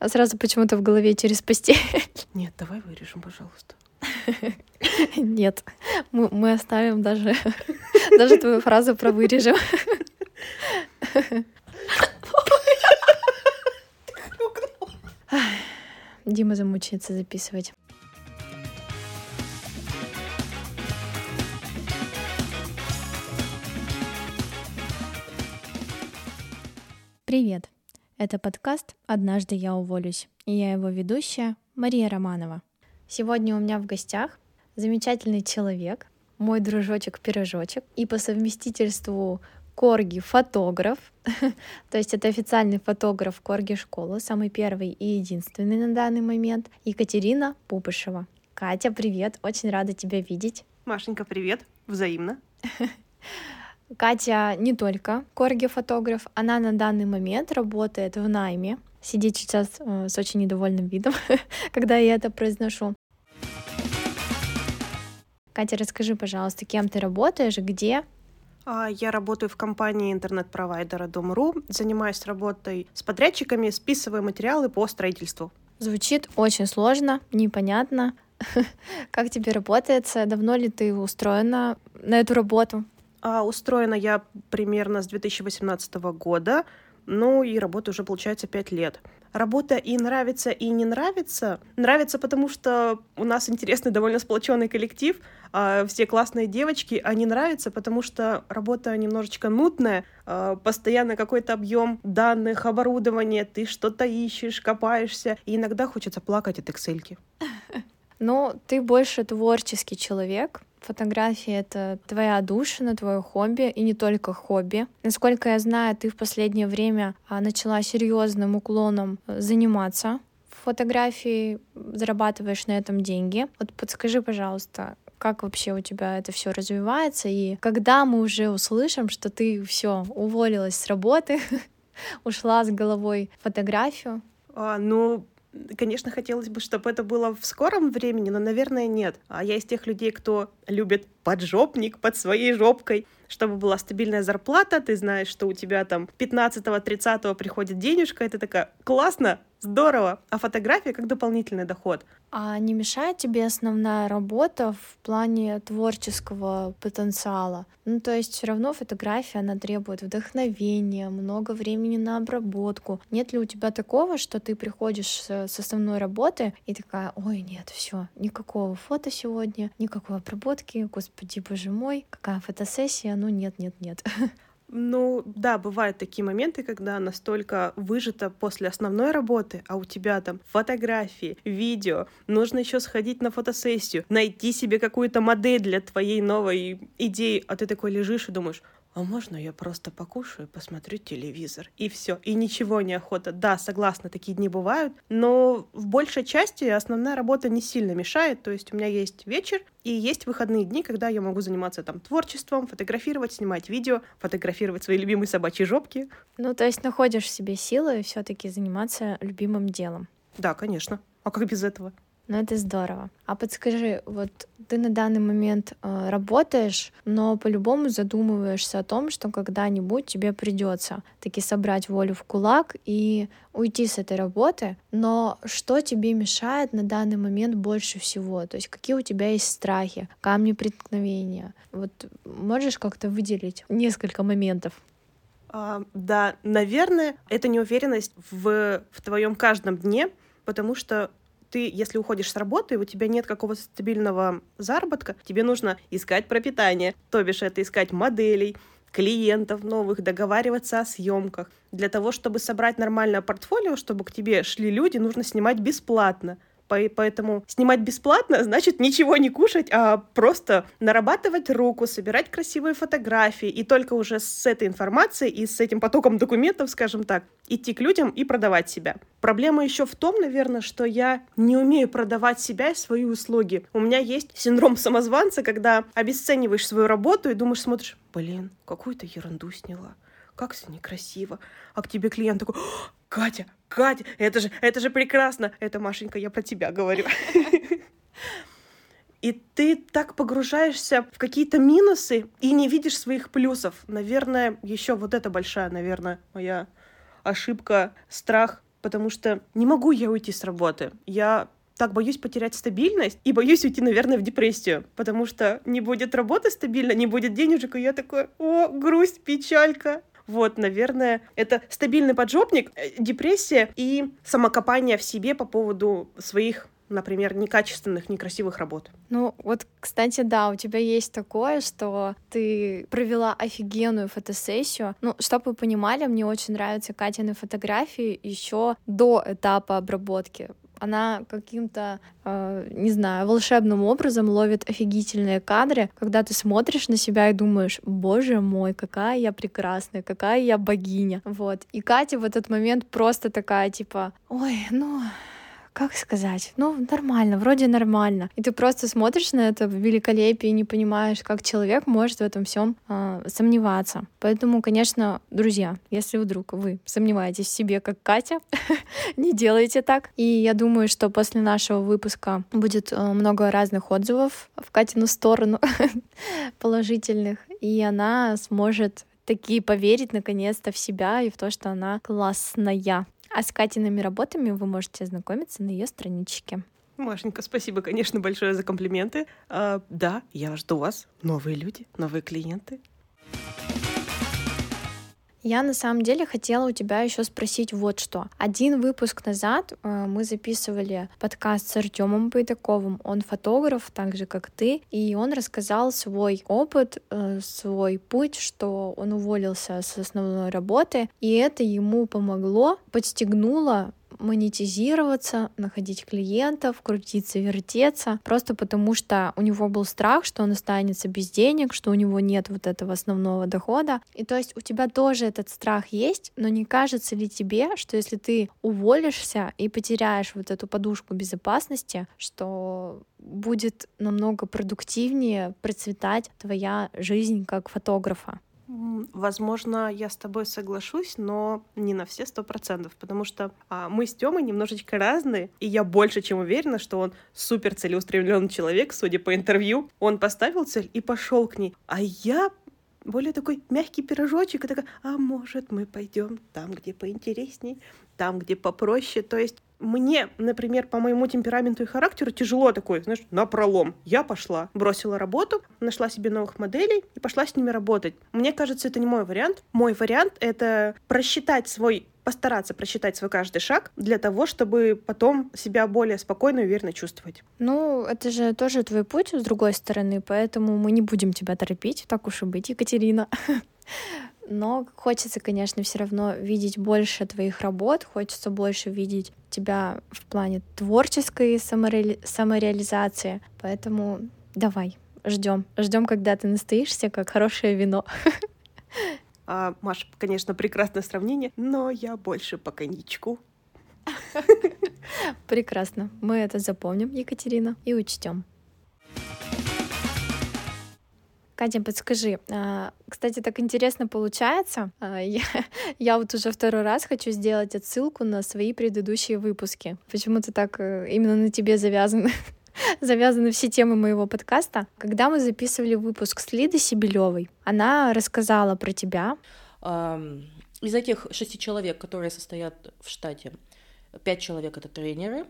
А сразу почему-то в голове через постель. Нет, давай вырежем, пожалуйста. Нет, мы, мы оставим даже, даже твою фразу про вырежем. Дима замучается записывать. Привет! Это подкаст «Однажды я уволюсь» и я его ведущая Мария Романова. Сегодня у меня в гостях замечательный человек, мой дружочек-пирожочек и по совместительству Корги фотограф, то есть это официальный фотограф Корги школы, самый первый и единственный на данный момент, Екатерина Пупышева. Катя, привет, очень рада тебя видеть. Машенька, привет, взаимно. Катя не только корги-фотограф, она на данный момент работает в найме. Сидит сейчас э, с очень недовольным видом, когда я это произношу. Катя, расскажи, пожалуйста, кем ты работаешь, где? А, я работаю в компании интернет-провайдера Дом.ру, занимаюсь работой с подрядчиками, списываю материалы по строительству. Звучит очень сложно, непонятно. Как тебе работается? Давно ли ты устроена на эту работу? А устроена я примерно с 2018 года, ну и работаю уже, получается, пять лет. Работа и нравится, и не нравится. Нравится, потому что у нас интересный, довольно сплоченный коллектив, а все классные девочки, а не нравится, потому что работа немножечко нудная, а постоянно какой-то объем данных, оборудования, ты что-то ищешь, копаешься, и иногда хочется плакать от Excel. Ну, ты больше творческий человек, Фотографии — это твоя душина, твое хобби, и не только хобби. Насколько я знаю, ты в последнее время а, начала серьезным уклоном э, заниматься фотографией, зарабатываешь на этом деньги. Вот подскажи, пожалуйста, как вообще у тебя это все развивается, и когда мы уже услышим, что ты все уволилась с работы, ушла с головой фотографию? А, ну, Конечно, хотелось бы, чтобы это было в скором времени, но, наверное, нет. А я из тех людей, кто любит поджопник под своей жопкой, чтобы была стабильная зарплата, ты знаешь, что у тебя там 15-30 приходит денежка, ты такая, классно, здорово, а фотография как дополнительный доход. А не мешает тебе основная работа в плане творческого потенциала? Ну, то есть все равно фотография, она требует вдохновения, много времени на обработку. Нет ли у тебя такого, что ты приходишь с основной работы и такая, ой, нет, все, никакого фото сегодня, никакой обработки, господи, боже мой, какая фотосессия, ну нет, нет, нет. Ну, да, бывают такие моменты, когда настолько выжито после основной работы, а у тебя там фотографии, видео, нужно еще сходить на фотосессию, найти себе какую-то модель для твоей новой идеи, а ты такой лежишь и думаешь, а можно я просто покушаю, посмотрю телевизор? И все, и ничего не охота. Да, согласна, такие дни бывают, но в большей части основная работа не сильно мешает, то есть у меня есть вечер и есть выходные дни, когда я могу заниматься там творчеством, фотографировать, снимать видео, фотографировать свои любимые собачьи жопки. Ну, то есть находишь в себе силы все-таки заниматься любимым делом. Да, конечно. А как без этого? Ну, это здорово. А подскажи, вот ты на данный момент э, работаешь, но по-любому задумываешься о том, что когда-нибудь тебе придется таки собрать волю в кулак и уйти с этой работы. Но что тебе мешает на данный момент больше всего? То есть какие у тебя есть страхи, камни преткновения? Вот можешь как-то выделить несколько моментов? А, да, наверное, это неуверенность в, в твоем каждом дне, потому что ты, если уходишь с работы, у тебя нет какого-то стабильного заработка, тебе нужно искать пропитание, то бишь это искать моделей, клиентов новых, договариваться о съемках. Для того, чтобы собрать нормальное портфолио, чтобы к тебе шли люди, нужно снимать бесплатно. Поэтому снимать бесплатно значит ничего не кушать, а просто нарабатывать руку, собирать красивые фотографии и только уже с этой информацией и с этим потоком документов, скажем так, идти к людям и продавать себя. Проблема еще в том, наверное, что я не умею продавать себя и свои услуги. У меня есть синдром самозванца, когда обесцениваешь свою работу и думаешь, смотришь, блин, какую-то ерунду сняла как все некрасиво. А к тебе клиент такой, Катя, Катя, это же, это же прекрасно. Это, Машенька, я про тебя говорю. И ты так погружаешься в какие-то минусы и не видишь своих плюсов. Наверное, еще вот это большая, наверное, моя ошибка, страх потому что не могу я уйти с работы. Я так боюсь потерять стабильность и боюсь уйти, наверное, в депрессию, потому что не будет работы стабильно, не будет денежек, и я такой, о, грусть, печалька. Вот, наверное, это стабильный поджопник, э, депрессия и самокопание в себе по поводу своих например, некачественных, некрасивых работ. Ну, вот, кстати, да, у тебя есть такое, что ты провела офигенную фотосессию. Ну, чтобы вы понимали, мне очень нравятся Катины фотографии еще до этапа обработки она каким-то, э, не знаю, волшебным образом ловит офигительные кадры, когда ты смотришь на себя и думаешь, боже мой, какая я прекрасная, какая я богиня, вот. И Катя в этот момент просто такая, типа, ой, ну, как сказать, ну, нормально, вроде нормально. И ты просто смотришь на это великолепие и не понимаешь, как человек может в этом всем э, сомневаться. Поэтому, конечно, друзья, если вдруг вы сомневаетесь в себе, как Катя, не делайте так. И я думаю, что после нашего выпуска будет э, много разных отзывов в Катину сторону положительных, и она сможет такие поверить наконец-то в себя и в то, что она классная. А с Катиными работами вы можете ознакомиться на ее страничке. Машенька, спасибо, конечно, большое за комплименты. А, да, я жду вас. Новые люди, новые клиенты. Я на самом деле хотела у тебя еще спросить вот что. Один выпуск назад э, мы записывали подкаст с Артемом Байдаковым. Он фотограф, так же как ты, и он рассказал свой опыт, э, свой путь, что он уволился с основной работы, и это ему помогло, подстегнуло монетизироваться, находить клиентов, крутиться, вертеться, просто потому что у него был страх, что он останется без денег, что у него нет вот этого основного дохода. И то есть у тебя тоже этот страх есть, но не кажется ли тебе, что если ты уволишься и потеряешь вот эту подушку безопасности, что будет намного продуктивнее процветать твоя жизнь как фотографа? Возможно, я с тобой соглашусь, но не на все сто процентов, потому что а, мы с Тёмой немножечко разные, и я больше чем уверена, что он супер целеустремленный человек, судя по интервью. Он поставил цель и пошел к ней, а я более такой мягкий пирожочек, и такая, а может, мы пойдем там, где поинтересней, там, где попроще. То есть мне, например, по моему темпераменту и характеру тяжело такой, знаешь, на пролом. Я пошла, бросила работу, нашла себе новых моделей и пошла с ними работать. Мне кажется, это не мой вариант. Мой вариант — это просчитать свой постараться просчитать свой каждый шаг для того, чтобы потом себя более спокойно и уверенно чувствовать. Ну, это же тоже твой путь с другой стороны, поэтому мы не будем тебя торопить, так уж и быть, Екатерина. но хочется, конечно, все равно видеть больше твоих работ, хочется больше видеть тебя в плане творческой самореали... самореализации, поэтому давай, ждем, ждем, когда ты настоишься, как хорошее вино. А, Маш, конечно, прекрасное сравнение, но я больше по коньячку. Прекрасно. Мы это запомним, Екатерина, и учтем. Катя, подскажи, а, кстати, так интересно получается. А, я, я вот уже второй раз хочу сделать отсылку на свои предыдущие выпуски. Почему-то так э, именно на тебе завязаны завязаны все темы моего подкаста. Когда мы записывали выпуск с Лидой Сибелевой, она рассказала про тебя. Из этих шести человек, которые состоят в штате, пять человек это тренеры,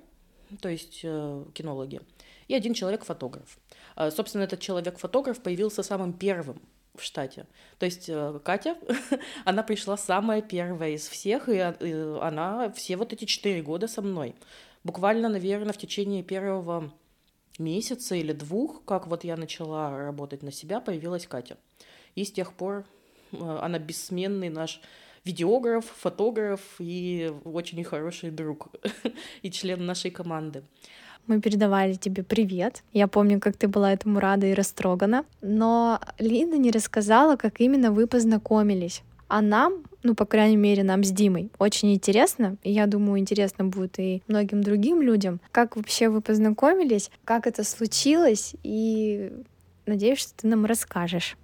то есть э, кинологи, и один человек фотограф. А, собственно, этот человек-фотограф появился самым первым в штате. То есть э, Катя, она пришла самая первая из всех, и она все вот эти четыре года со мной. Буквально, наверное, в течение первого месяца или двух, как вот я начала работать на себя, появилась Катя. И с тех пор э, она бессменный наш видеограф, фотограф и очень хороший друг и член нашей команды. Мы передавали тебе привет. Я помню, как ты была этому рада и растрогана. Но Лида не рассказала, как именно вы познакомились. А нам, ну, по крайней мере, нам с Димой очень интересно, и я думаю, интересно будет и многим другим людям, как вообще вы познакомились, как это случилось, и надеюсь, что ты нам расскажешь.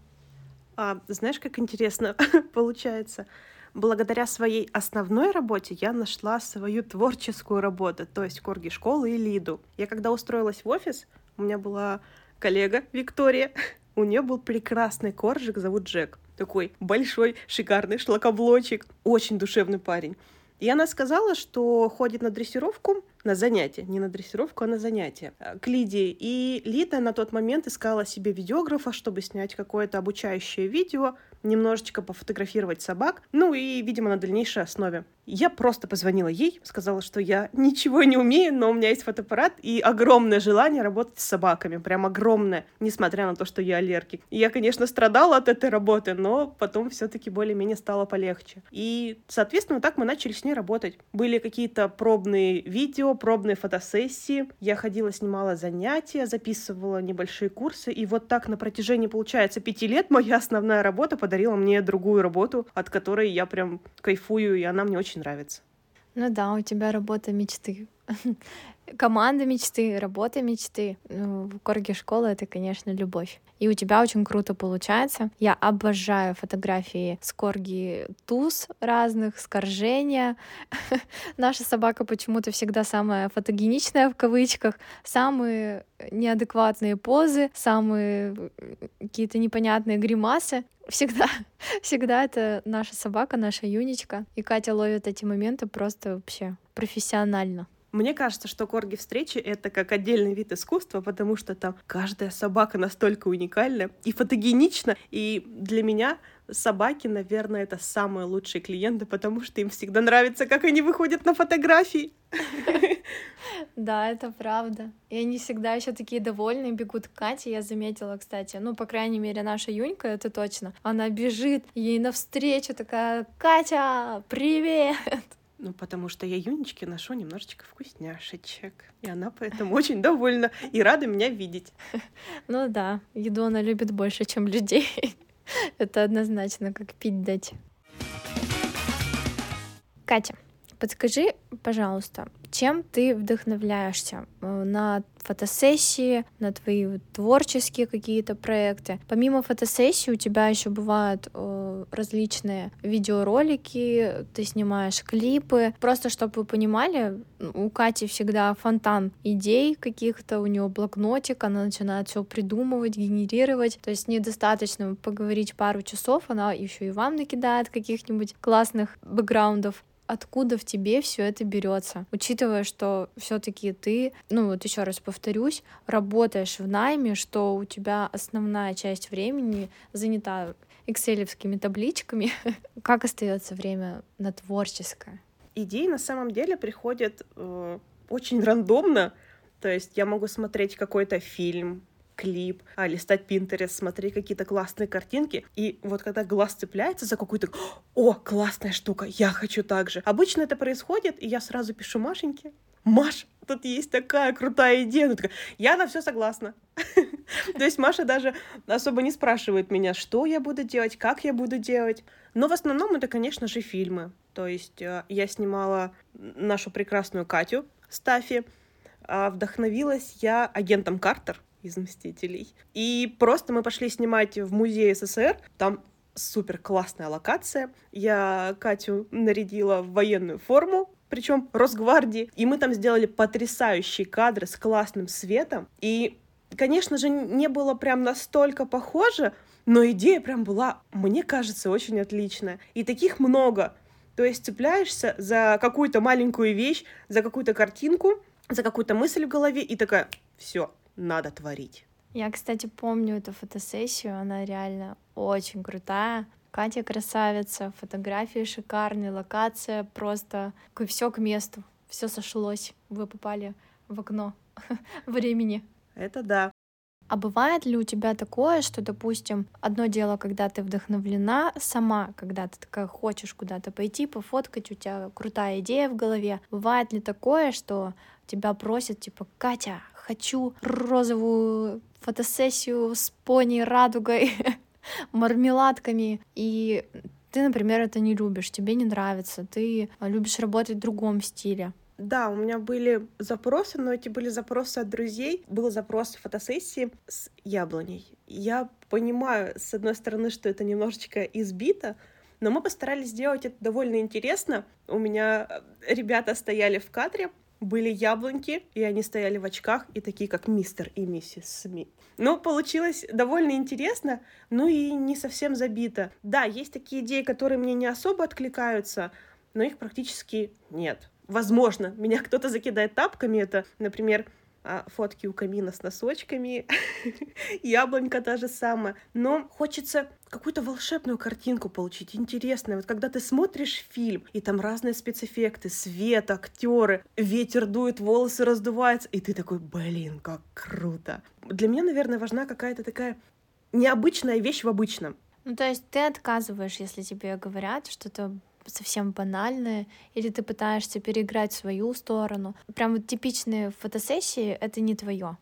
А, знаешь, как интересно получается? Благодаря своей основной работе я нашла свою творческую работу, то есть корги школы и Лиду. Я когда устроилась в офис, у меня была коллега Виктория, у нее был прекрасный коржик, зовут Джек. Такой большой, шикарный шлакоблочек, очень душевный парень. И она сказала, что ходит на дрессировку, на занятия, не на дрессировку, а на занятия э, к Лидии. И Лида на тот момент искала себе видеографа, чтобы снять какое-то обучающее видео, немножечко пофотографировать собак, ну и, видимо, на дальнейшей основе. Я просто позвонила ей, сказала, что я ничего не умею, но у меня есть фотоаппарат и огромное желание работать с собаками, прям огромное, несмотря на то, что я аллергик. Я, конечно, страдала от этой работы, но потом все-таки более-менее стало полегче. И, соответственно, так мы начали с ней работать. Были какие-то пробные видео, пробные фотосессии. Я ходила, снимала занятия, записывала небольшие курсы. И вот так на протяжении, получается, пяти лет моя основная работа подарила мне другую работу, от которой я прям кайфую, и она мне очень нравится. Ну да, у тебя работа мечты. Команда мечты, работа мечты. Ну, в Корге школа — это, конечно, любовь. И у тебя очень круто получается. Я обожаю фотографии с корги туз разных, скоржения. Наша собака почему-то всегда самая фотогеничная в кавычках, самые неадекватные позы, самые какие-то непонятные гримасы. Всегда, всегда это наша собака, наша юничка. И Катя ловит эти моменты просто вообще профессионально. Мне кажется, что корги встречи — это как отдельный вид искусства, потому что там каждая собака настолько уникальна и фотогенична. И для меня собаки, наверное, это самые лучшие клиенты, потому что им всегда нравится, как они выходят на фотографии. Да, это правда. И они всегда еще такие довольные, бегут к Кате, я заметила, кстати. Ну, по крайней мере, наша Юнька, это точно. Она бежит ей навстречу, такая, Катя, привет! Ну, потому что я Юнечке ношу немножечко вкусняшечек. И она поэтому очень довольна и рада меня видеть. Ну да, еду она любит больше, чем людей. Это однозначно, как пить дать. Катя, подскажи, пожалуйста, чем ты вдохновляешься э, на фотосессии, на твои творческие какие-то проекты. Помимо фотосессии у тебя еще бывают э, различные видеоролики, ты снимаешь клипы. Просто чтобы вы понимали, у Кати всегда фонтан идей каких-то, у нее блокнотик, она начинает все придумывать, генерировать. То есть недостаточно поговорить пару часов, она еще и вам накидает каких-нибудь классных бэкграундов откуда в тебе все это берется, учитывая, что все-таки ты, ну вот еще раз повторюсь, работаешь в найме, что у тебя основная часть времени занята экселевскими табличками, как остается время на творческое? Идеи на самом деле приходят э, очень рандомно. То есть я могу смотреть какой-то фильм, клип, а, листать Pinterest, смотреть какие-то классные картинки. И вот когда глаз цепляется за какую-то «О, классная штука, я хочу так же». Обычно это происходит, и я сразу пишу Машеньке, Маш, тут есть такая крутая идея. Она такая, я на все согласна. То есть Маша даже особо не спрашивает меня, что я буду делать, как я буду делать. Но в основном это, конечно же, фильмы. То есть э, я снимала нашу прекрасную Катю Стафи. А вдохновилась я агентом Картер из «Мстителей». И просто мы пошли снимать в музее СССР, там супер классная локация. Я Катю нарядила в военную форму, причем Росгвардии, и мы там сделали потрясающие кадры с классным светом. И, конечно же, не было прям настолько похоже, но идея прям была, мне кажется, очень отличная. И таких много. То есть цепляешься за какую-то маленькую вещь, за какую-то картинку, за какую-то мысль в голове, и такая, все, надо творить. Я, кстати, помню эту фотосессию, она реально очень крутая. Катя красавица, фотографии шикарные, локация просто все к месту, все сошлось. Вы попали в окно времени. Это да. А бывает ли у тебя такое, что, допустим, одно дело, когда ты вдохновлена сама, когда ты такая хочешь куда-то пойти, пофоткать, у тебя крутая идея в голове. Бывает ли такое, что тебя просят, типа, Катя, хочу розовую фотосессию с пони, радугой, мармеладками, и ты, например, это не любишь, тебе не нравится, ты любишь работать в другом стиле. Да, у меня были запросы, но эти были запросы от друзей. Был запрос фотосессии с яблоней. Я понимаю, с одной стороны, что это немножечко избито, но мы постарались сделать это довольно интересно. У меня ребята стояли в кадре, были яблоньки, и они стояли в очках, и такие, как мистер и миссис Смит. Но получилось довольно интересно, ну и не совсем забито. Да, есть такие идеи, которые мне не особо откликаются, но их практически нет. Возможно, меня кто-то закидает тапками, это, например, фотки у камина с носочками, яблонька та же самая. Но хочется какую-то волшебную картинку получить, интересную. Вот когда ты смотришь фильм, и там разные спецэффекты, свет, актеры, ветер дует, волосы раздуваются, и ты такой, блин, как круто. Для меня, наверное, важна какая-то такая необычная вещь в обычном. Ну, то есть ты отказываешь, если тебе говорят что-то совсем банальное, или ты пытаешься переиграть свою сторону. Прям вот типичные фотосессии — это не твое.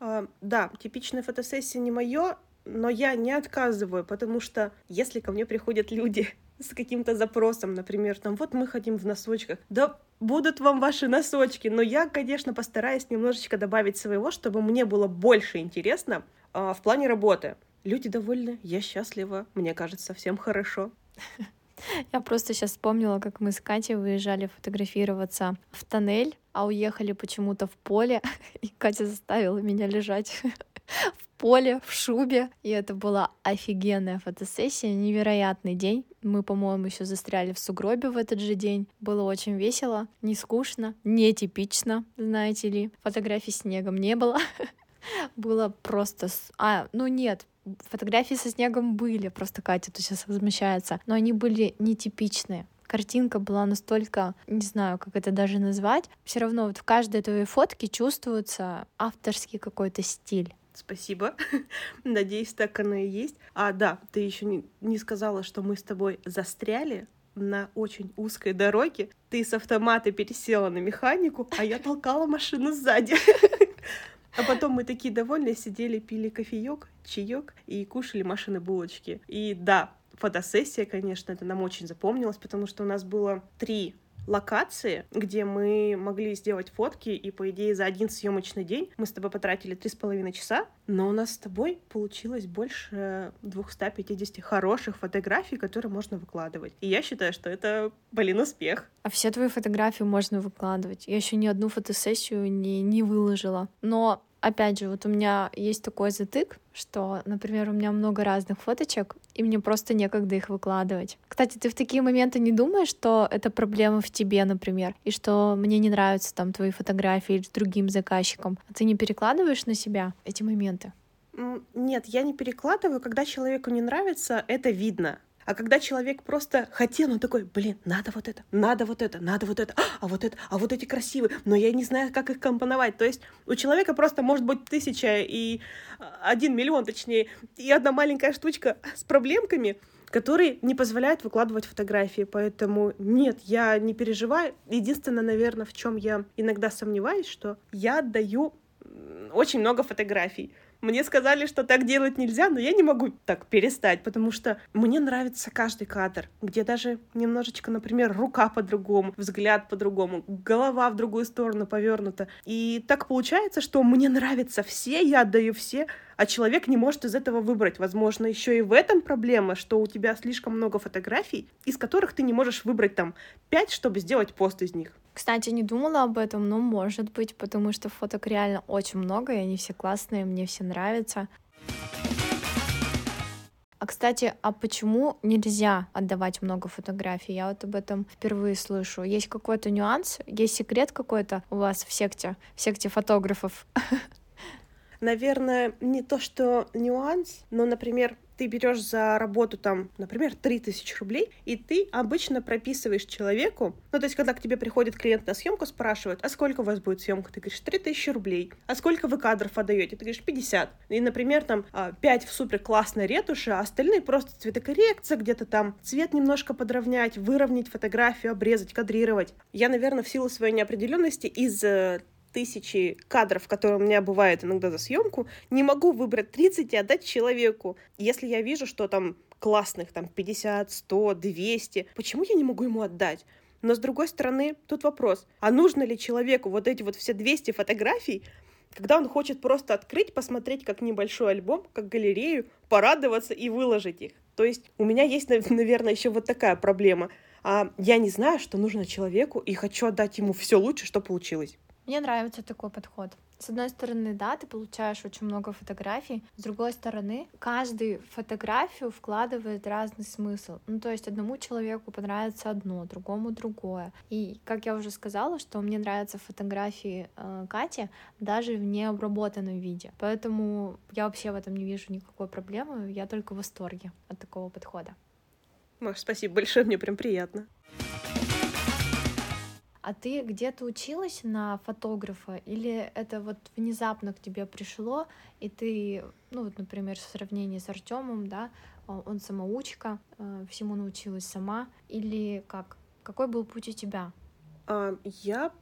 А, да, типичная фотосессия не мое, но я не отказываю, потому что если ко мне приходят люди с каким-то запросом, например, там, вот мы хотим в носочках, да будут вам ваши носочки, но я, конечно, постараюсь немножечко добавить своего, чтобы мне было больше интересно э, в плане работы. Люди довольны, я счастлива, мне кажется, всем хорошо. Я просто сейчас вспомнила, как мы с Катей выезжали фотографироваться в тоннель, а уехали почему-то в поле, и Катя заставила меня лежать в поле, в шубе. И это была офигенная фотосессия, невероятный день. Мы, по-моему, еще застряли в сугробе в этот же день. Было очень весело, не скучно, нетипично, знаете ли. Фотографий снегом не было. Было просто... А, ну нет, фотографии со снегом были, просто Катя тут сейчас возмущается, но они были нетипичные. Картинка была настолько, не знаю, как это даже назвать, все равно вот в каждой твоей фотке чувствуется авторский какой-то стиль. Спасибо. Надеюсь, так оно и есть. А, да, ты еще не, не сказала, что мы с тобой застряли на очень узкой дороге. Ты с автомата пересела на механику, а я толкала машину сзади. А потом мы такие довольные сидели, пили кофеек, чаек и кушали машины булочки. И да, фотосессия, конечно, это нам очень запомнилось, потому что у нас было три локации, где мы могли сделать фотки, и, по идее, за один съемочный день мы с тобой потратили три с половиной часа, но у нас с тобой получилось больше 250 хороших фотографий, которые можно выкладывать. И я считаю, что это, блин, успех. А все твои фотографии можно выкладывать. Я еще ни одну фотосессию не, не выложила. Но опять же, вот у меня есть такой затык, что, например, у меня много разных фоточек, и мне просто некогда их выкладывать. Кстати, ты в такие моменты не думаешь, что это проблема в тебе, например, и что мне не нравятся там твои фотографии или другим заказчикам, а ты не перекладываешь на себя эти моменты? Нет, я не перекладываю. Когда человеку не нравится, это видно. А когда человек просто хотел, он такой, блин, надо вот это, надо вот это, надо вот это, а вот это, а вот эти красивые, но я не знаю, как их компоновать. То есть у человека просто может быть тысяча и а, один миллион, точнее, и одна маленькая штучка с проблемками, которые не позволяют выкладывать фотографии. Поэтому нет, я не переживаю. Единственное, наверное, в чем я иногда сомневаюсь, что я отдаю очень много фотографий. Мне сказали, что так делать нельзя, но я не могу так перестать, потому что мне нравится каждый кадр, где даже немножечко, например, рука по-другому, взгляд по-другому, голова в другую сторону повернута. И так получается, что мне нравятся все, я отдаю все, а человек не может из этого выбрать. Возможно, еще и в этом проблема, что у тебя слишком много фотографий, из которых ты не можешь выбрать там пять, чтобы сделать пост из них. Кстати, не думала об этом, но может быть, потому что фоток реально очень много, и они все классные, мне все нравятся. А кстати, а почему нельзя отдавать много фотографий? Я вот об этом впервые слышу. Есть какой-то нюанс? Есть секрет какой-то у вас в секте, в секте фотографов? Наверное, не то, что нюанс, но, например, ты берешь за работу там, например, 3000 рублей, и ты обычно прописываешь человеку, ну, то есть, когда к тебе приходит клиент на съемку, спрашивают, а сколько у вас будет съемка? Ты говоришь, 3000 рублей. А сколько вы кадров отдаете? Ты говоришь, 50. И, например, там 5 а, в супер классной ретуши, а остальные просто цветокоррекция, где-то там цвет немножко подровнять, выровнять фотографию, обрезать, кадрировать. Я, наверное, в силу своей неопределенности из э, тысячи кадров, которые у меня бывают иногда за съемку, не могу выбрать 30 и отдать человеку. Если я вижу, что там классных, там 50, 100, 200, почему я не могу ему отдать? Но с другой стороны, тут вопрос, а нужно ли человеку вот эти вот все 200 фотографий, когда он хочет просто открыть, посмотреть как небольшой альбом, как галерею, порадоваться и выложить их. То есть у меня есть, наверное, еще вот такая проблема. А я не знаю, что нужно человеку, и хочу отдать ему все лучше, что получилось. Мне нравится такой подход. С одной стороны, да, ты получаешь очень много фотографий, с другой стороны, каждый фотографию вкладывает разный смысл. Ну, то есть одному человеку понравится одно, другому другое. И, как я уже сказала, что мне нравятся фотографии э, Кати даже в необработанном виде. Поэтому я вообще в этом не вижу никакой проблемы, я только в восторге от такого подхода. Маш, спасибо большое, мне прям приятно. А ты где-то училась на фотографа, или это вот внезапно к тебе пришло, и ты, ну вот, например, в сравнении с Артемом, да, он самоучка, э, всему научилась сама, или как? Какой был путь у тебя? А, я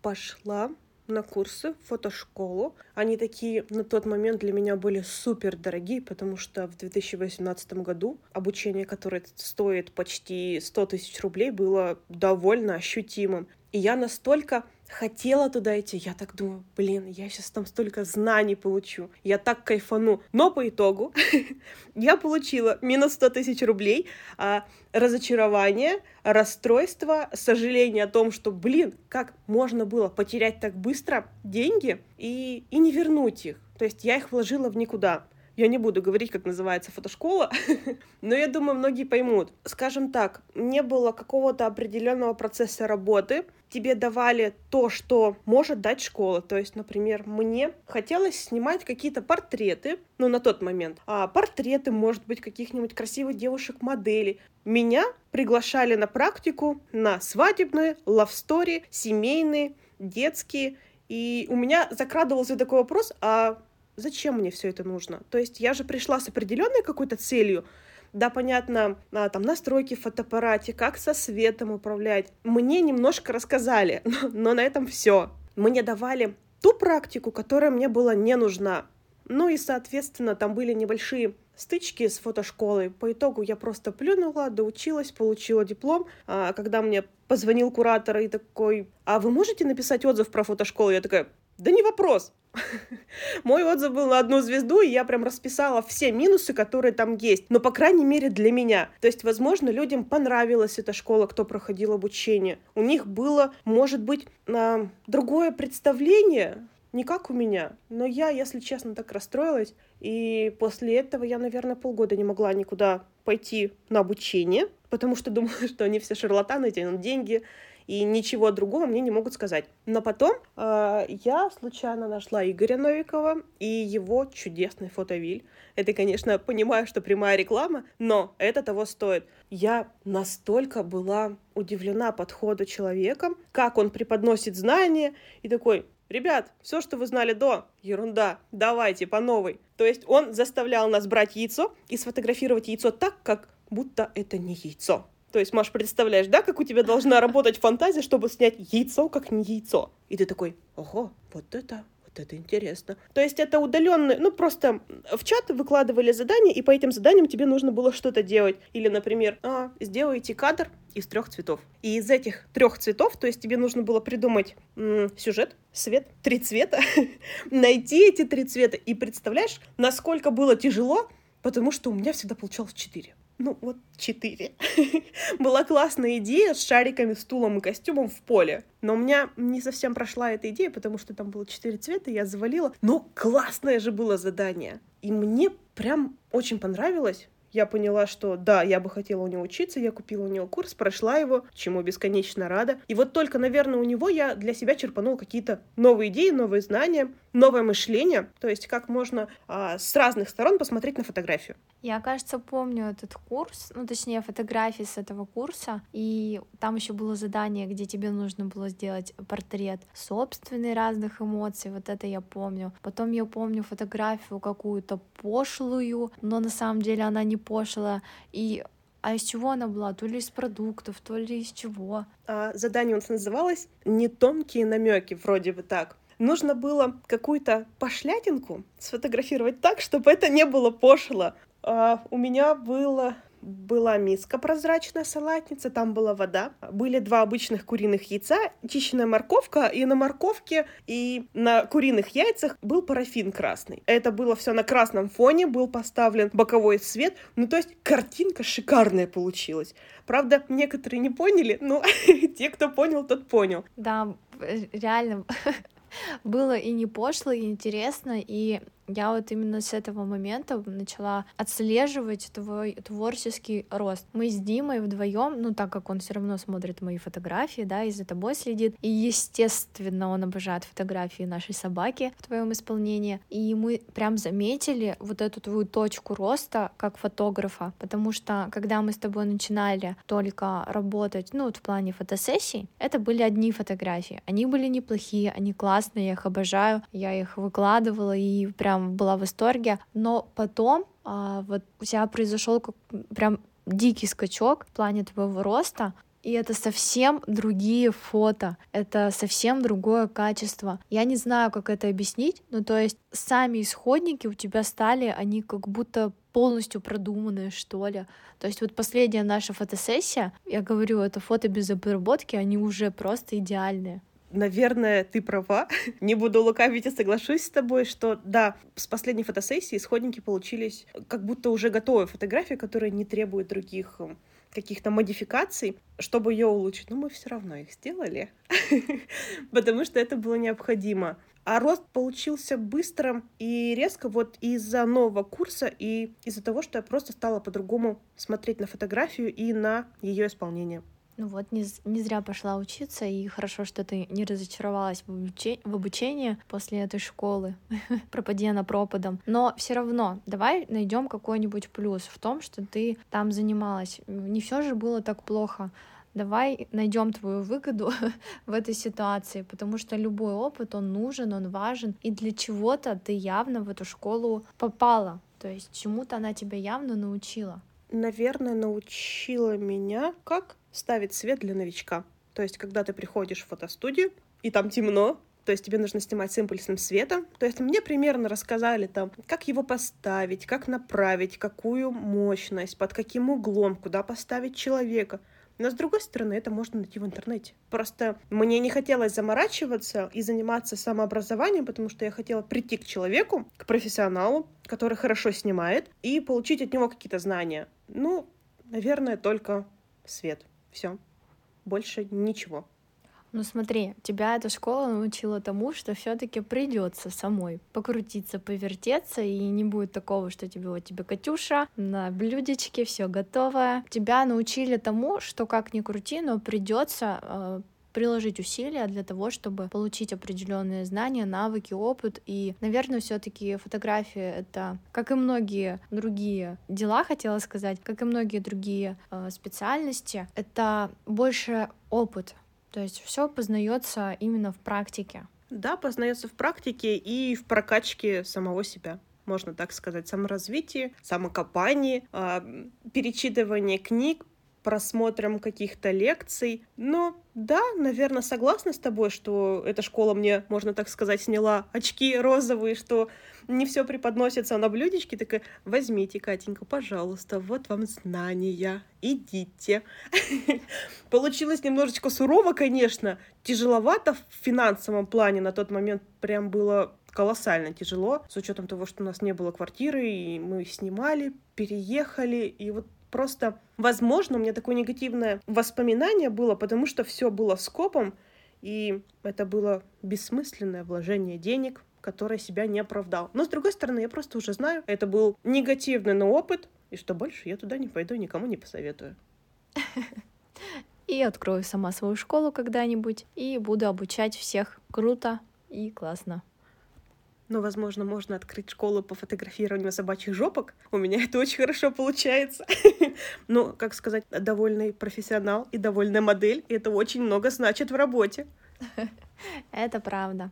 пошла на курсы в фотошколу. Они такие на тот момент для меня были супер дорогие, потому что в 2018 году обучение, которое стоит почти 100 тысяч рублей, было довольно ощутимым. И я настолько хотела туда идти. Я так думаю, блин, я сейчас там столько знаний получу. Я так кайфану. Но по итогу я получила минус 100 тысяч рублей, а, разочарование, расстройство, сожаление о том, что, блин, как можно было потерять так быстро деньги и, и не вернуть их. То есть я их вложила в никуда. Я не буду говорить, как называется фотошкола, но я думаю, многие поймут. Скажем так, не было какого-то определенного процесса работы. Тебе давали то, что может дать школа. То есть, например, мне хотелось снимать какие-то портреты, ну, на тот момент. А портреты, может быть, каких-нибудь красивых девушек-моделей. Меня приглашали на практику на свадебные, лавстори, семейные, детские. И у меня закрадывался такой вопрос, а зачем мне все это нужно? То есть я же пришла с определенной какой-то целью, да, понятно, а, там настройки в фотоаппарате, как со светом управлять. Мне немножко рассказали, но, на этом все. Мне давали ту практику, которая мне была не нужна. Ну и, соответственно, там были небольшие стычки с фотошколой. По итогу я просто плюнула, доучилась, получила диплом. А когда мне позвонил куратор и такой, а вы можете написать отзыв про фотошколу? Я такая, да не вопрос. Мой отзыв был на одну звезду, и я прям расписала все минусы, которые там есть. Но, по крайней мере, для меня. То есть, возможно, людям понравилась эта школа, кто проходил обучение. У них было, может быть, а, другое представление, не как у меня. Но я, если честно, так расстроилась. И после этого я, наверное, полгода не могла никуда пойти на обучение, потому что думала, что они все шарлатаны, тянут деньги, и ничего другого мне не могут сказать. Но потом э, я случайно нашла Игоря Новикова и его чудесный фотовиль. Это, конечно, понимаю, что прямая реклама, но это того стоит. Я настолько была удивлена подходу человека, как он преподносит знания, и такой, Ребят, все, что вы знали до, ерунда, давайте по новой. То есть он заставлял нас брать яйцо и сфотографировать яйцо так, как будто это не яйцо. То есть, Маш, представляешь, да, как у тебя должна работать фантазия, чтобы снять яйцо, как не яйцо. И ты такой, ого, вот это, вот это интересно. То есть это удаленные, ну просто в чат выкладывали задания, и по этим заданиям тебе нужно было что-то делать. Или, например, а, сделайте кадр из трех цветов. И из этих трех цветов, то есть тебе нужно было придумать м- сюжет, свет, три цвета, найти эти три цвета. И представляешь, насколько было тяжело, потому что у меня всегда получалось четыре ну вот четыре. Была классная идея с шариками, стулом и костюмом в поле. Но у меня не совсем прошла эта идея, потому что там было четыре цвета, я завалила. Но классное же было задание. И мне прям очень понравилось я поняла, что да, я бы хотела у него учиться, я купила у него курс, прошла его, чему бесконечно рада. И вот только, наверное, у него я для себя черпанула какие-то новые идеи, новые знания, новое мышление, то есть как можно а, с разных сторон посмотреть на фотографию. Я, кажется, помню этот курс, ну, точнее, фотографии с этого курса, и там еще было задание, где тебе нужно было сделать портрет собственных разных эмоций, вот это я помню. Потом я помню фотографию какую-то пошлую, но на самом деле она не пошлая, и а из чего она была? То ли из продуктов, то ли из чего? А, задание у нас называлось «Не тонкие намеки», вроде бы так нужно было какую-то пошлятинку сфотографировать так, чтобы это не было пошло. А у меня было была миска прозрачная, салатница, там была вода. Были два обычных куриных яйца, чищенная морковка, и на морковке и на куриных яйцах был парафин красный. Это было все на красном фоне, был поставлен боковой свет. Ну, то есть картинка шикарная получилась. Правда, некоторые не поняли, но те, кто понял, тот понял. Да, реально было и не пошло, и интересно, и я вот именно с этого момента начала отслеживать твой творческий рост. Мы с Димой вдвоем, ну так как он все равно смотрит мои фотографии, да, и за тобой следит, и естественно он обожает фотографии нашей собаки в твоем исполнении, и мы прям заметили вот эту твою точку роста как фотографа, потому что когда мы с тобой начинали только работать, ну вот в плане фотосессий, это были одни фотографии, они были неплохие, они классные, я их обожаю, я их выкладывала и прям прям была в восторге. Но потом а, вот у тебя произошел как, прям дикий скачок в плане твоего роста, и это совсем другие фото, это совсем другое качество. Я не знаю, как это объяснить, но то есть сами исходники у тебя стали, они как будто полностью продуманные, что ли. То есть вот последняя наша фотосессия, я говорю, это фото без обработки, они уже просто идеальные наверное, ты права. Не буду лукавить и соглашусь с тобой, что да, с последней фотосессии исходники получились как будто уже готовые фотографии, которые не требуют других эм, каких-то модификаций, чтобы ее улучшить. Но мы все равно их сделали, потому что это было необходимо. А рост получился быстро и резко вот из-за нового курса и из-за того, что я просто стала по-другому смотреть на фотографию и на ее исполнение. Ну вот, не, не зря пошла учиться, и хорошо, что ты не разочаровалась в, обуче, в обучении после этой школы. Пропади она пропадом. Но все равно, давай найдем какой-нибудь плюс в том, что ты там занималась. Не все же было так плохо. Давай найдем твою выгоду в этой ситуации, потому что любой опыт, он нужен, он важен, и для чего-то ты явно в эту школу попала. То есть чему-то она тебя явно научила. Наверное, научила меня, как ставить свет для новичка. То есть, когда ты приходишь в фотостудию, и там темно, то есть тебе нужно снимать с импульсным светом. То есть мне примерно рассказали там, как его поставить, как направить, какую мощность, под каким углом, куда поставить человека. Но с другой стороны, это можно найти в интернете. Просто мне не хотелось заморачиваться и заниматься самообразованием, потому что я хотела прийти к человеку, к профессионалу, который хорошо снимает, и получить от него какие-то знания. Ну, наверное, только свет. Все. Больше ничего. Ну смотри, тебя эта школа научила тому, что все-таки придется самой покрутиться, повертеться, и не будет такого, что тебе вот тебе Катюша на блюдечке, все готово. Тебя научили тому, что как ни крути, но придется э, приложить усилия для того, чтобы получить определенные знания, навыки, опыт. И, наверное, все-таки фотография это, как и многие другие дела, хотела сказать, как и многие другие э, специальности, это больше опыт. То есть все познается именно в практике. Да, познается в практике и в прокачке самого себя можно так сказать, саморазвитие, самокопание, э, перечитывание книг, просмотром каких-то лекций. Но да, наверное, согласна с тобой, что эта школа мне, можно так сказать, сняла очки розовые, что не все преподносится на блюдечке. Такая, возьмите, Катенька, пожалуйста, вот вам знания, идите. Получилось немножечко сурово, конечно, тяжеловато в финансовом плане на тот момент прям было колоссально тяжело, с учетом того, что у нас не было квартиры, и мы снимали, переехали, и вот Просто, возможно, у меня такое негативное воспоминание было, потому что все было скопом, и это было бессмысленное вложение денег, которое себя не оправдал. Но, с другой стороны, я просто уже знаю, это был негативный но опыт, и что больше я туда не пойду, никому не посоветую. И открою сама свою школу когда-нибудь, и буду обучать всех круто и классно. Но, возможно, можно открыть школу по фотографированию собачьих жопок. У меня это очень хорошо получается. Ну, как сказать, довольный профессионал и довольная модель. И это очень много значит в работе. Это правда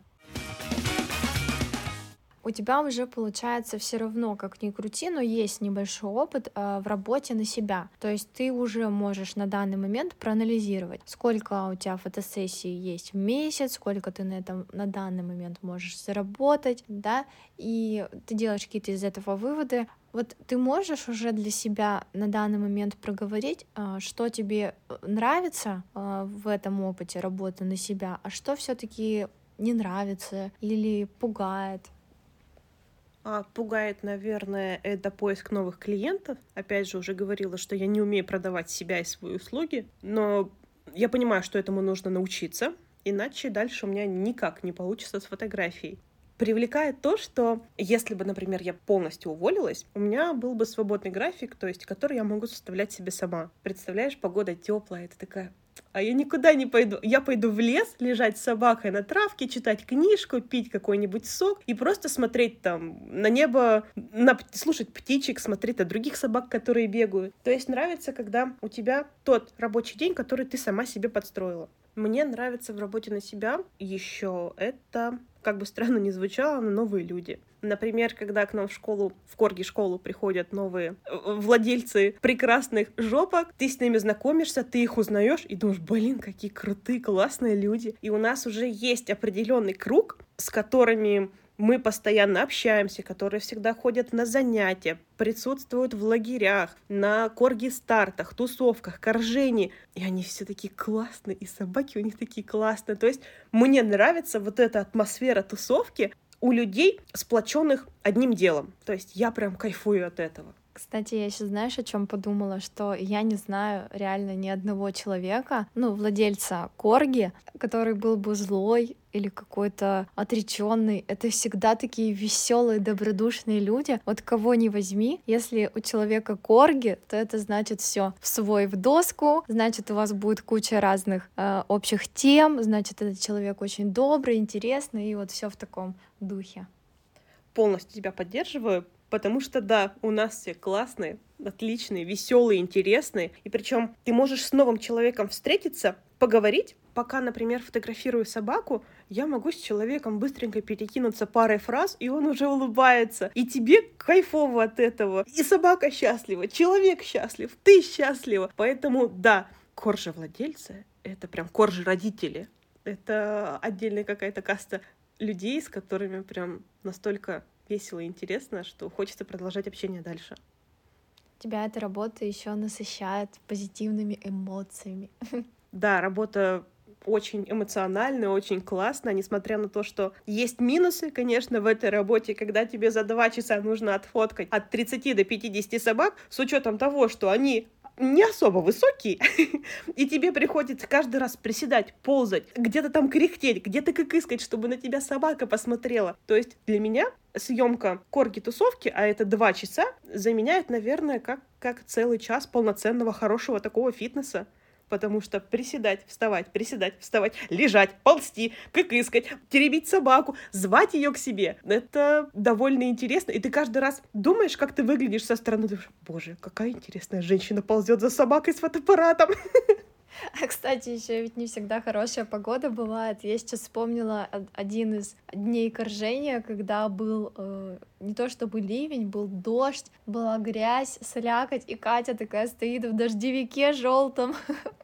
у тебя уже получается все равно, как ни крути, но есть небольшой опыт э, в работе на себя. То есть ты уже можешь на данный момент проанализировать, сколько у тебя фотосессий есть в месяц, сколько ты на этом на данный момент можешь заработать, да, и ты делаешь какие-то из этого выводы. Вот ты можешь уже для себя на данный момент проговорить, э, что тебе нравится э, в этом опыте работы на себя, а что все-таки не нравится или пугает. А, пугает, наверное, это поиск новых клиентов. Опять же, уже говорила, что я не умею продавать себя и свои услуги, но я понимаю, что этому нужно научиться. иначе дальше у меня никак не получится с фотографией. Привлекает то, что если бы, например, я полностью уволилась, у меня был бы свободный график, то есть который я могу составлять себе сама. Представляешь, погода теплая, это такая а я никуда не пойду. Я пойду в лес, лежать с собакой на травке, читать книжку, пить какой-нибудь сок и просто смотреть там на небо, на, слушать птичек, смотреть на других собак, которые бегают. То есть нравится, когда у тебя тот рабочий день, который ты сама себе подстроила. Мне нравится в работе на себя еще это, как бы странно ни звучало, но новые люди. Например, когда к нам в школу, в Корги школу приходят новые э, владельцы прекрасных жопок, ты с ними знакомишься, ты их узнаешь и думаешь, блин, какие крутые, классные люди. И у нас уже есть определенный круг, с которыми мы постоянно общаемся, которые всегда ходят на занятия, присутствуют в лагерях, на корги-стартах, тусовках, коржении. И они все такие классные, и собаки у них такие классные. То есть мне нравится вот эта атмосфера тусовки, у людей, сплоченных одним делом. То есть я прям кайфую от этого. Кстати, я сейчас знаешь, о чем подумала, что я не знаю реально ни одного человека, ну, владельца корги, который был бы злой или какой-то отреченный. Это всегда такие веселые, добродушные люди. Вот кого не возьми, если у человека корги, то это значит все в свой в доску, значит у вас будет куча разных э, общих тем, значит этот человек очень добрый, интересный и вот все в таком духе. Полностью тебя поддерживаю, Потому что да, у нас все классные, отличные, веселые, интересные. И причем ты можешь с новым человеком встретиться, поговорить. Пока, например, фотографирую собаку, я могу с человеком быстренько перекинуться парой фраз, и он уже улыбается. И тебе кайфово от этого. И собака счастлива, человек счастлив, ты счастлива. Поэтому да, коржи владельцы — это прям коржи родители. Это отдельная какая-то каста людей, с которыми прям настолько весело и интересно, что хочется продолжать общение дальше. Тебя эта работа еще насыщает позитивными эмоциями. Да, работа очень эмоциональная, очень классная, несмотря на то, что есть минусы, конечно, в этой работе, когда тебе за два часа нужно отфоткать от 30 до 50 собак, с учетом того, что они не особо высокие, и тебе приходится каждый раз приседать, ползать, где-то там кряхтеть, где-то как искать, чтобы на тебя собака посмотрела. То есть для меня съемка корги-тусовки, а это два часа, заменяет, наверное, как, как целый час полноценного хорошего такого фитнеса потому что приседать, вставать, приседать, вставать, лежать, ползти, как искать, теребить собаку, звать ее к себе. Это довольно интересно, и ты каждый раз думаешь, как ты выглядишь со стороны, думаешь, боже, какая интересная женщина ползет за собакой с фотоаппаратом. А, кстати, еще ведь не всегда хорошая погода бывает. Я сейчас вспомнила один из дней коржения, когда был э, не то чтобы ливень, был дождь, была грязь, слякоть, и Катя такая стоит в дождевике желтом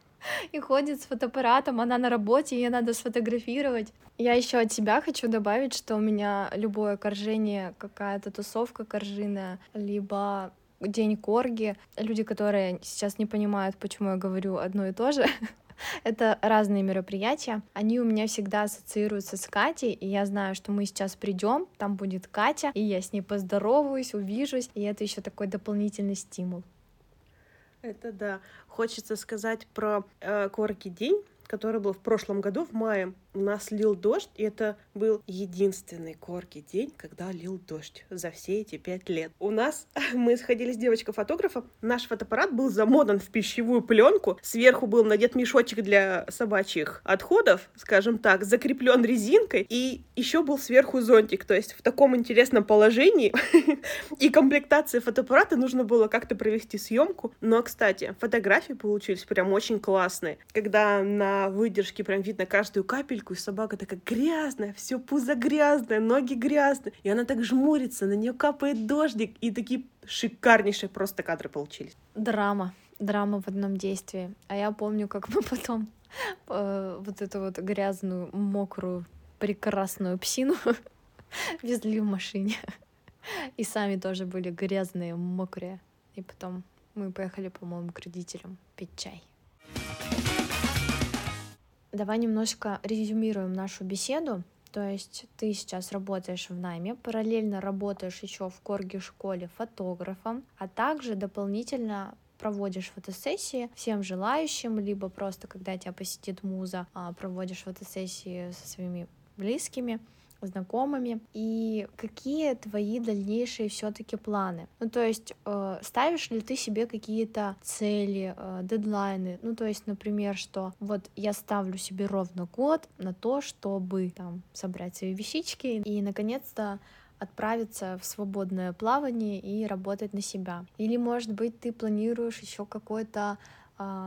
и ходит с фотоаппаратом, она на работе, ее надо сфотографировать. Я еще от себя хочу добавить, что у меня любое коржение, какая-то тусовка коржиная, либо День Корги. Люди, которые сейчас не понимают, почему я говорю одно и то же, это разные мероприятия. Они у меня всегда ассоциируются с Катей, и я знаю, что мы сейчас придем, там будет Катя, и я с ней поздороваюсь, увижусь, и это еще такой дополнительный стимул. Это да. Хочется сказать про э, Корги день, который был в прошлом году в мае у нас лил дождь, и это был единственный корки день, когда лил дождь за все эти пять лет. У нас, мы сходили с девочкой-фотографом, наш фотоаппарат был замотан в пищевую пленку, сверху был надет мешочек для собачьих отходов, скажем так, закреплен резинкой, и еще был сверху зонтик, то есть в таком интересном положении и комплектации фотоаппарата нужно было как-то провести съемку. Но, кстати, фотографии получились прям очень классные, когда на выдержке прям видно каждую капель капельку, и собака такая грязная, все пузо грязное, ноги грязные. И она так жмурится, на нее капает дождик, и такие шикарнейшие просто кадры получились. Драма. Драма в одном действии. А я помню, как мы потом э, вот эту вот грязную, мокрую, прекрасную псину везли в машине. И сами тоже были грязные, мокрые. И потом мы поехали, по-моему, к родителям пить чай. Давай немножко резюмируем нашу беседу. То есть ты сейчас работаешь в найме, параллельно работаешь еще в Корге школе фотографом, а также дополнительно проводишь фотосессии всем желающим, либо просто, когда тебя посетит муза, а, проводишь фотосессии со своими близкими знакомыми и какие твои дальнейшие все-таки планы. Ну, то есть, э, ставишь ли ты себе какие-то цели, э, дедлайны? Ну, то есть, например, что вот я ставлю себе ровно год на то, чтобы там собрать свои вещички и наконец-то отправиться в свободное плавание и работать на себя. Или, может быть, ты планируешь еще какой-то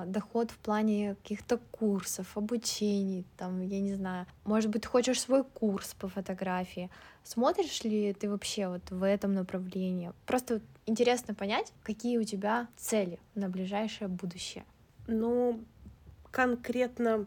доход в плане каких-то курсов, обучений, там, я не знаю, может быть, хочешь свой курс по фотографии. Смотришь ли ты вообще вот в этом направлении? Просто интересно понять, какие у тебя цели на ближайшее будущее. Ну, конкретно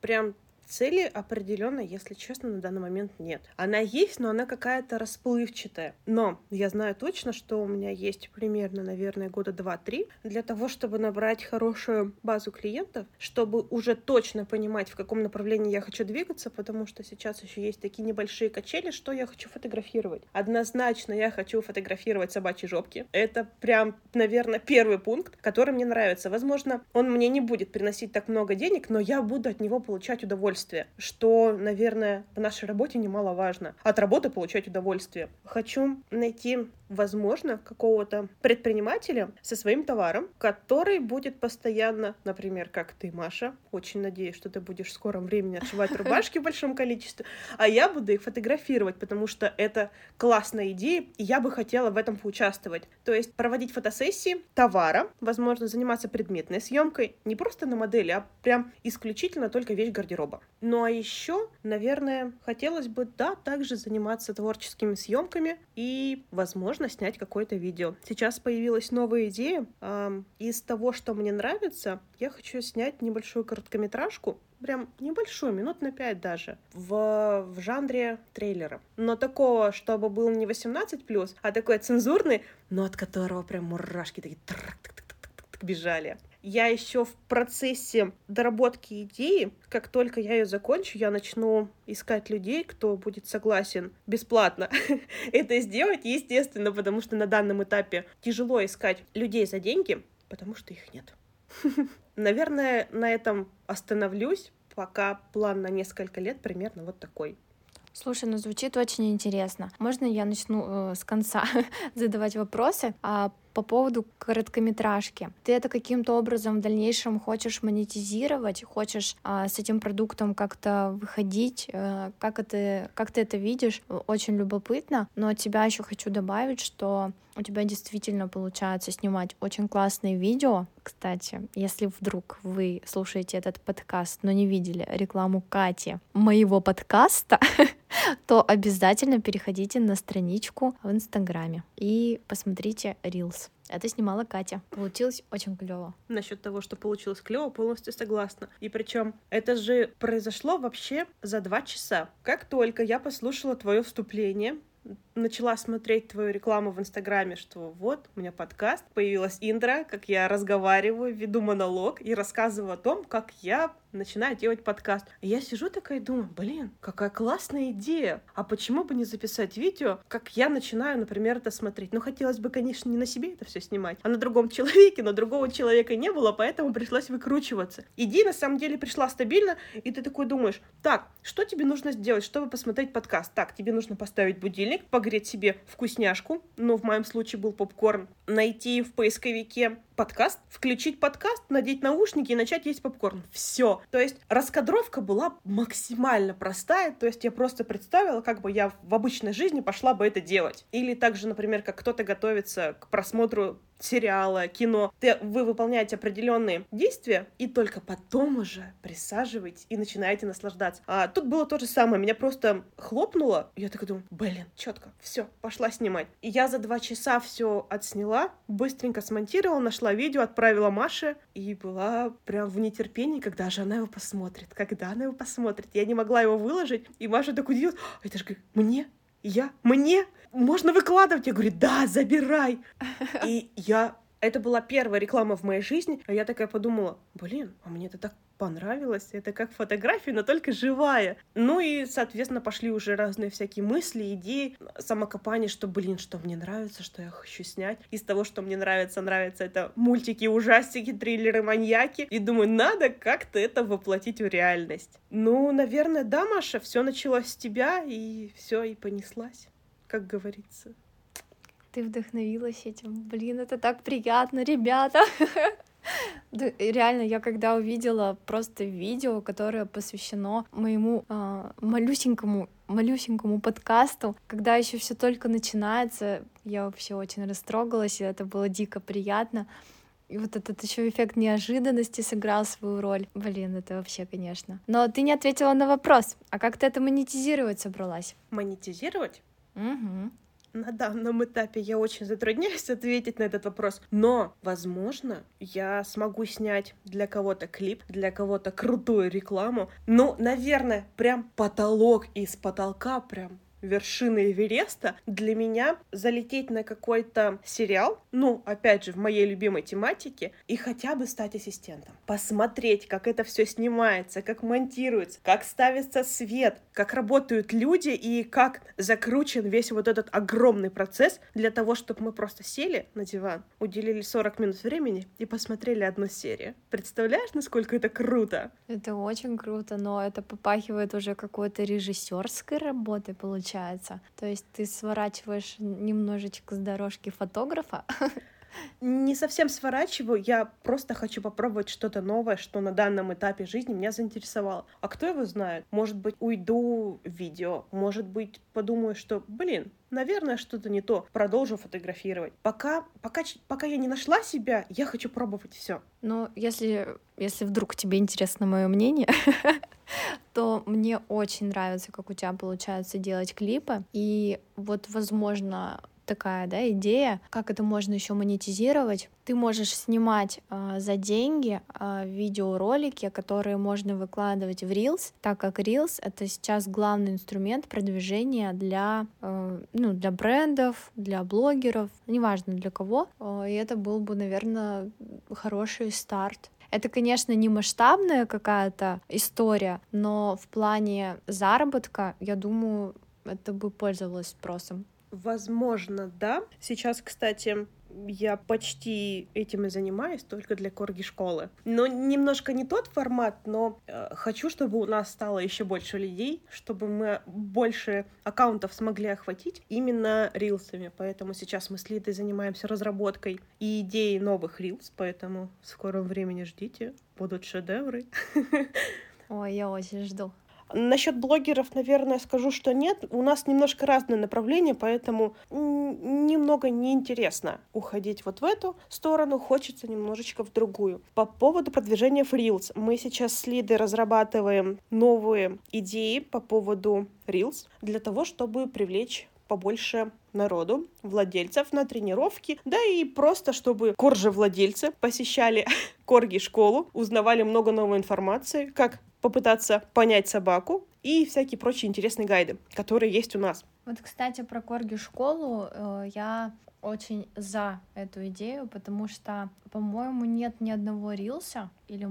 прям Цели определенно, если честно, на данный момент нет. Она есть, но она какая-то расплывчатая. Но я знаю точно, что у меня есть примерно, наверное, года два-три для того, чтобы набрать хорошую базу клиентов, чтобы уже точно понимать, в каком направлении я хочу двигаться, потому что сейчас еще есть такие небольшие качели, что я хочу фотографировать. Однозначно я хочу фотографировать собачьи жопки. Это прям, наверное, первый пункт, который мне нравится. Возможно, он мне не будет приносить так много денег, но я буду от него получать удовольствие удовольствие, что, наверное, в нашей работе немаловажно. От работы получать удовольствие. Хочу найти, возможно, какого-то предпринимателя со своим товаром, который будет постоянно, например, как ты, Маша, очень надеюсь, что ты будешь в скором времени отшивать рубашки в большом количестве, а я буду их фотографировать, потому что это классная идея, и я бы хотела в этом поучаствовать. То есть проводить фотосессии товара, возможно, заниматься предметной съемкой, не просто на модели, а прям исключительно только вещь гардероба. Ну а еще, наверное, хотелось бы, да, также заниматься творческими съемками и, возможно, снять какое-то видео. Сейчас появилась новая идея. Из того, что мне нравится, я хочу снять небольшую короткометражку, прям небольшую, минут на пять даже, в, в жанре трейлера. Но такого, чтобы был не 18+, а такой цензурный, но от которого прям мурашки такие бежали. Я еще в процессе доработки идеи, как только я ее закончу, я начну искать людей, кто будет согласен бесплатно это сделать, естественно, потому что на данном этапе тяжело искать людей за деньги, потому что их нет. Наверное, на этом остановлюсь, пока план на несколько лет примерно вот такой. Слушай, ну звучит очень интересно. Можно я начну э, с конца задавать вопросы? А по поводу короткометражки. Ты это каким-то образом в дальнейшем хочешь монетизировать, хочешь а, с этим продуктом как-то выходить, а, как, это, как ты это видишь, очень любопытно, но от тебя еще хочу добавить, что у тебя действительно получается снимать очень классные видео. Кстати, если вдруг вы слушаете этот подкаст, но не видели рекламу Кати моего подкаста, то обязательно переходите на страничку в Инстаграме и посмотрите Reels. Это снимала Катя. Получилось очень клево. Насчет того, что получилось клево, полностью согласна. И причем это же произошло вообще за два часа. Как только я послушала твое вступление, начала смотреть твою рекламу в Инстаграме, что вот, у меня подкаст, появилась интро, как я разговариваю, веду монолог и рассказываю о том, как я начинаю делать подкаст. И я сижу такая и думаю, блин, какая классная идея. А почему бы не записать видео, как я начинаю, например, это смотреть? Ну, хотелось бы, конечно, не на себе это все снимать, а на другом человеке, но другого человека не было, поэтому пришлось выкручиваться. Идея, на самом деле, пришла стабильно, и ты такой думаешь, так, что тебе нужно сделать, чтобы посмотреть подкаст? Так, тебе нужно поставить будильник, погреть себе вкусняшку, ну, в моем случае был попкорн, найти в поисковике подкаст, включить подкаст, надеть наушники и начать есть попкорн. Все. То есть раскадровка была максимально простая, то есть я просто представила, как бы я в обычной жизни пошла бы это делать. Или также, например, как кто-то готовится к просмотру сериала, кино. Ты, вы выполняете определенные действия, и только потом уже присаживаетесь и начинаете наслаждаться. А тут было то же самое. Меня просто хлопнуло. Я такая думаю, блин, четко, все, пошла снимать. И я за два часа все отсняла, быстренько смонтировала, нашла видео, отправила Маше, и была прям в нетерпении, когда же она его посмотрит, когда она его посмотрит. Я не могла его выложить, и Маша так удивилась, это же мне, я, мне, можно выкладывать? Я говорю, да, забирай. И я Это была первая реклама в моей жизни, а я такая подумала, блин, а мне это так понравилось. Это как фотография, но только живая. Ну и, соответственно, пошли уже разные всякие мысли, идеи, самокопание, что, блин, что мне нравится, что я хочу снять. Из того, что мне нравится, нравится это мультики, ужастики, триллеры, маньяки. И думаю, надо как-то это воплотить в реальность. Ну, наверное, да, Маша, все началось с тебя, и все и понеслась, как говорится. Ты вдохновилась этим. Блин, это так приятно, ребята. Да, реально, я когда увидела просто видео, которое посвящено моему э, малюсенькому малюсенькому подкасту, когда еще все только начинается, я вообще очень растрогалась, и это было дико приятно. И вот этот еще эффект неожиданности сыграл свою роль. Блин, это вообще, конечно. Но ты не ответила на вопрос. А как ты это монетизировать собралась? Монетизировать? Угу. На данном этапе я очень затрудняюсь ответить на этот вопрос. Но, возможно, я смогу снять для кого-то клип, для кого-то крутую рекламу. Ну, наверное, прям потолок из потолка прям вершины Эвереста, для меня залететь на какой-то сериал, ну, опять же, в моей любимой тематике, и хотя бы стать ассистентом. Посмотреть, как это все снимается, как монтируется, как ставится свет, как работают люди и как закручен весь вот этот огромный процесс для того, чтобы мы просто сели на диван, уделили 40 минут времени и посмотрели одну серию. Представляешь, насколько это круто? Это очень круто, но это попахивает уже какой-то режиссерской работой, получается получается. То есть ты сворачиваешь немножечко с дорожки фотографа. Не совсем сворачиваю, я просто хочу попробовать что-то новое, что на данном этапе жизни меня заинтересовало. А кто его знает? Может быть, уйду в видео, может быть, подумаю, что, блин, наверное, что-то не то, продолжу фотографировать. Пока, пока, пока я не нашла себя, я хочу пробовать все. Но если, если вдруг тебе интересно мое мнение, то мне очень нравится, как у тебя получается делать клипы. И вот, возможно, такая да, идея, как это можно еще монетизировать. Ты можешь снимать э, за деньги э, видеоролики, которые можно выкладывать в Reels, так как Reels это сейчас главный инструмент продвижения для, э, ну, для брендов, для блогеров, неважно для кого. Э, и это был бы, наверное, хороший старт. Это, конечно, не масштабная какая-то история, но в плане заработка, я думаю, это бы пользовалось спросом. Возможно, да. Сейчас, кстати, я почти этим и занимаюсь, только для корги школы. Но немножко не тот формат, но э, хочу, чтобы у нас стало еще больше людей, чтобы мы больше аккаунтов смогли охватить именно рилсами. Поэтому сейчас мы с Лидой занимаемся разработкой и идеей новых рилс, поэтому в скором времени ждите, будут шедевры. Ой, я очень жду. Насчет блогеров, наверное, скажу, что нет. У нас немножко разное направление, поэтому немного неинтересно уходить вот в эту сторону, хочется немножечко в другую. По поводу продвижения Reels. Мы сейчас с Лидой разрабатываем новые идеи по поводу Reels для того, чтобы привлечь побольше народу, владельцев на тренировки, да и просто, чтобы коржи-владельцы посещали корги-школу, узнавали много новой информации, как попытаться понять собаку и всякие прочие интересные гайды, которые есть у нас. Вот, кстати, про корги-школу э, я очень за эту идею, потому что, по-моему, нет ни одного рилса, или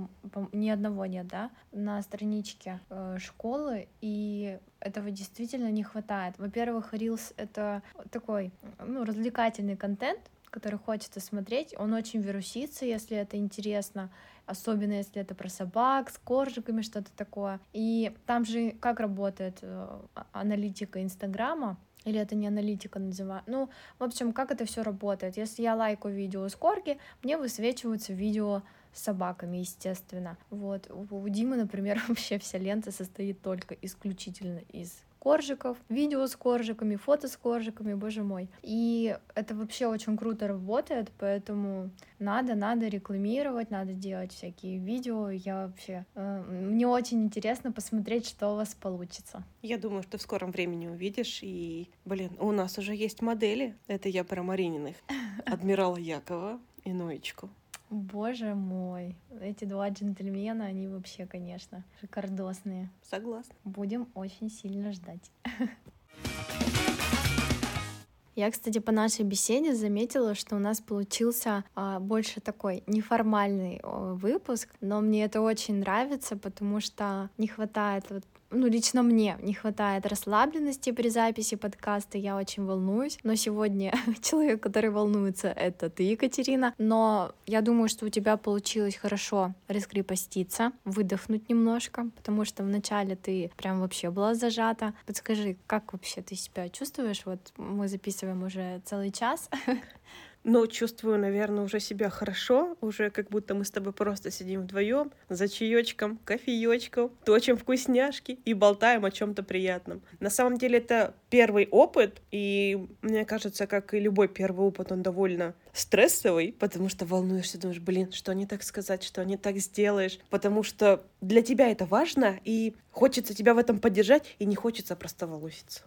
ни одного нет, да, на страничке э, школы, и этого действительно не хватает. Во-первых, рилс — это такой, ну, развлекательный контент, который хочется смотреть, он очень вирусится, если это интересно, особенно если это про собак с коржиками, что-то такое. И там же как работает э, аналитика Инстаграма, или это не аналитика называют. Ну, в общем, как это все работает? Если я лайкаю видео с корги, мне высвечиваются видео с собаками, естественно. Вот. У Димы, например, вообще вся лента состоит только исключительно из коржиков, видео с коржиками, фото с коржиками, боже мой. И это вообще очень круто работает, поэтому надо, надо рекламировать, надо делать всякие видео. Я вообще... Э, мне очень интересно посмотреть, что у вас получится. Я думаю, что в скором времени увидишь. И, блин, у нас уже есть модели. Это я про Марининых. Адмирала Якова и Ноечку. Боже мой, эти два джентльмена, они вообще, конечно, шикардосные. Согласна. Будем очень сильно ждать. Я, кстати, по нашей беседе заметила, что у нас получился а, больше такой неформальный а, выпуск, но мне это очень нравится, потому что не хватает вот ну, лично мне не хватает расслабленности при записи подкаста, я очень волнуюсь, но сегодня человек, который волнуется, это ты, Екатерина, но я думаю, что у тебя получилось хорошо раскрепоститься, выдохнуть немножко, потому что вначале ты прям вообще была зажата. Подскажи, как вообще ты себя чувствуешь? Вот мы записываем уже целый час, но чувствую, наверное, уже себя хорошо, уже как будто мы с тобой просто сидим вдвоем за чаечком, кофеечком, точим вкусняшки и болтаем о чем-то приятном. На самом деле это первый опыт, и мне кажется, как и любой первый опыт, он довольно стрессовый, потому что волнуешься, думаешь, блин, что не так сказать, что не так сделаешь, потому что для тебя это важно, и хочется тебя в этом поддержать, и не хочется просто волоситься.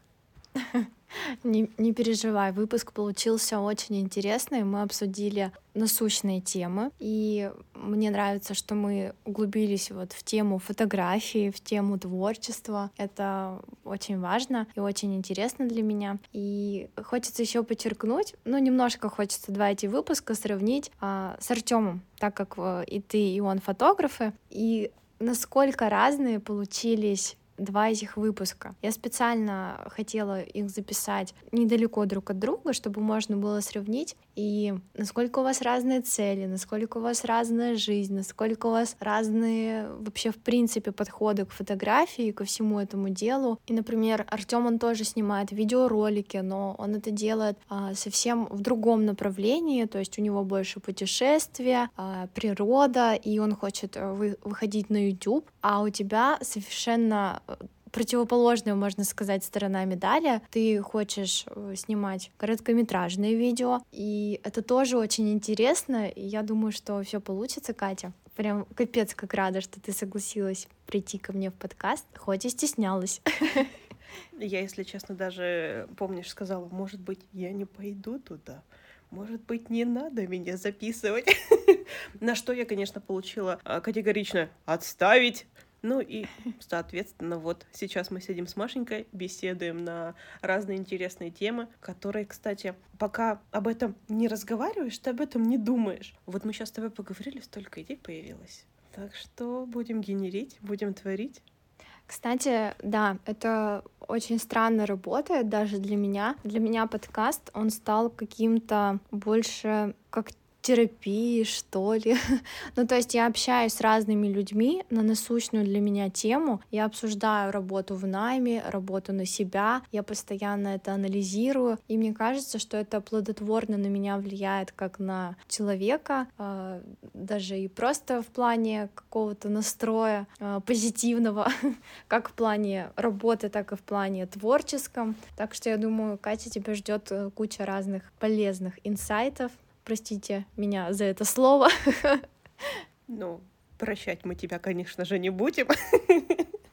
Не, не переживай, выпуск получился очень интересный. Мы обсудили насущные темы, и мне нравится, что мы углубились вот в тему фотографии, в тему творчества. Это очень важно и очень интересно для меня. И хочется еще подчеркнуть, ну немножко хочется два эти выпуска сравнить а, с Артемом, так как э, и ты, и он фотографы, и насколько разные получились два этих выпуска. Я специально хотела их записать недалеко друг от друга, чтобы можно было сравнить и насколько у вас разные цели, насколько у вас разная жизнь, насколько у вас разные вообще в принципе подходы к фотографии, ко всему этому делу. И, например, Артем он тоже снимает видеоролики, но он это делает а, совсем в другом направлении, то есть у него больше путешествия, а, природа, и он хочет э, вы, выходить на YouTube, а у тебя совершенно противоположная, можно сказать, сторона медали. Ты хочешь э, снимать короткометражные видео, и это тоже очень интересно, и я думаю, что все получится, Катя. Прям капец, как рада, что ты согласилась прийти ко мне в подкаст, хоть и стеснялась. Я, если честно, даже, помнишь, сказала, может быть, я не пойду туда, может быть, не надо меня записывать. На что я, конечно, получила а, категорично отставить. Ну и, соответственно, вот сейчас мы сидим с Машенькой, беседуем на разные интересные темы, которые, кстати, пока об этом не разговариваешь, ты об этом не думаешь. Вот мы сейчас с тобой поговорили, столько идей появилось. Так что будем генерить, будем творить. Кстати, да, это очень странно работает даже для меня. Для меня подкаст, он стал каким-то больше как терапии, что ли. ну, то есть я общаюсь с разными людьми на насущную для меня тему. Я обсуждаю работу в найме, работу на себя. Я постоянно это анализирую. И мне кажется, что это плодотворно на меня влияет как на человека, э, даже и просто в плане какого-то настроя э, позитивного, как в плане работы, так и в плане творческом. Так что я думаю, Катя, тебя ждет э, куча разных полезных инсайтов Простите меня за это слово. Ну, прощать мы тебя, конечно же, не будем.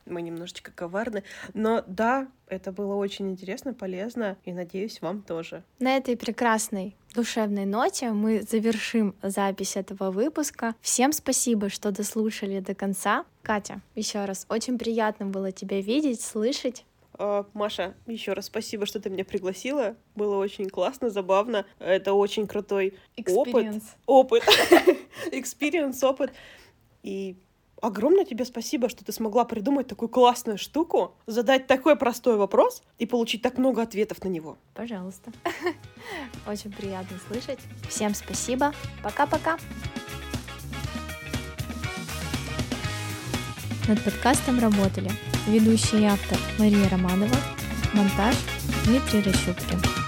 мы немножечко коварны. Но да, это было очень интересно, полезно, и надеюсь, вам тоже. На этой прекрасной душевной ноте мы завершим запись этого выпуска. Всем спасибо, что дослушали до конца. Катя, еще раз, очень приятно было тебя видеть, слышать. А, Маша, еще раз спасибо, что ты меня пригласила. Было очень классно, забавно. Это очень крутой Experience. опыт. Опыт. Experience, опыт. И огромное тебе спасибо, что ты смогла придумать такую классную штуку, задать такой простой вопрос и получить так много ответов на него. Пожалуйста. Очень приятно слышать. Всем спасибо. Пока-пока. Над подкастом работали ведущий автор Мария Романова, монтаж Дмитрий Рощупкин.